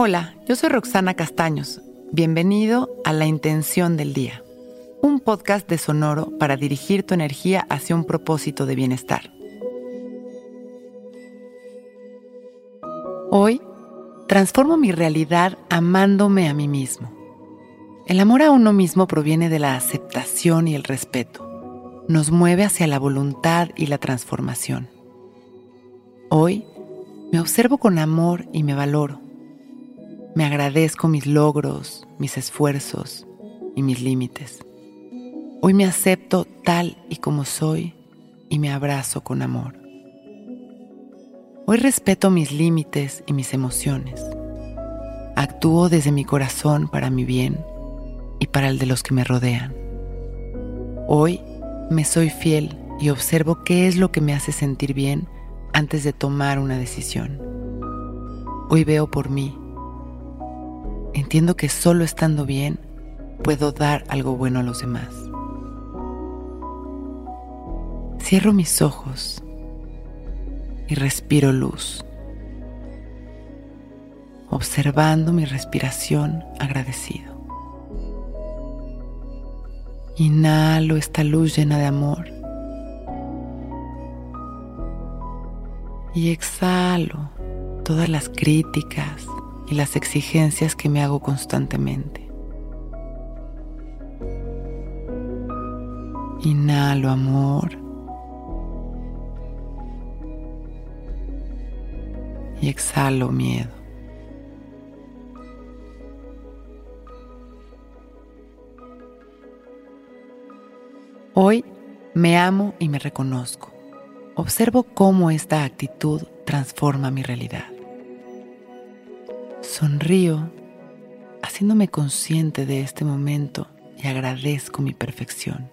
Hola, yo soy Roxana Castaños. Bienvenido a La Intención del Día, un podcast de Sonoro para dirigir tu energía hacia un propósito de bienestar. Hoy, transformo mi realidad amándome a mí mismo. El amor a uno mismo proviene de la aceptación y el respeto. Nos mueve hacia la voluntad y la transformación. Hoy, me observo con amor y me valoro me agradezco mis logros, mis esfuerzos y mis límites. Hoy me acepto tal y como soy y me abrazo con amor. Hoy respeto mis límites y mis emociones. Actúo desde mi corazón para mi bien y para el de los que me rodean. Hoy me soy fiel y observo qué es lo que me hace sentir bien antes de tomar una decisión. Hoy veo por mí entiendo que solo estando bien puedo dar algo bueno a los demás. Cierro mis ojos y respiro luz, observando mi respiración agradecido. Inhalo esta luz llena de amor y exhalo todas las críticas, y las exigencias que me hago constantemente. Inhalo amor. Y exhalo miedo. Hoy me amo y me reconozco. Observo cómo esta actitud transforma mi realidad. Sonrío haciéndome consciente de este momento y agradezco mi perfección,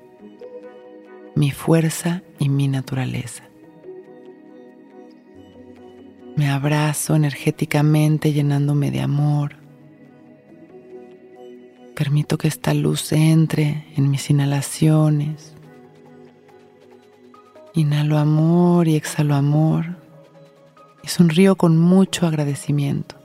mi fuerza y mi naturaleza. Me abrazo energéticamente llenándome de amor. Permito que esta luz entre en mis inhalaciones. Inhalo amor y exhalo amor y sonrío con mucho agradecimiento.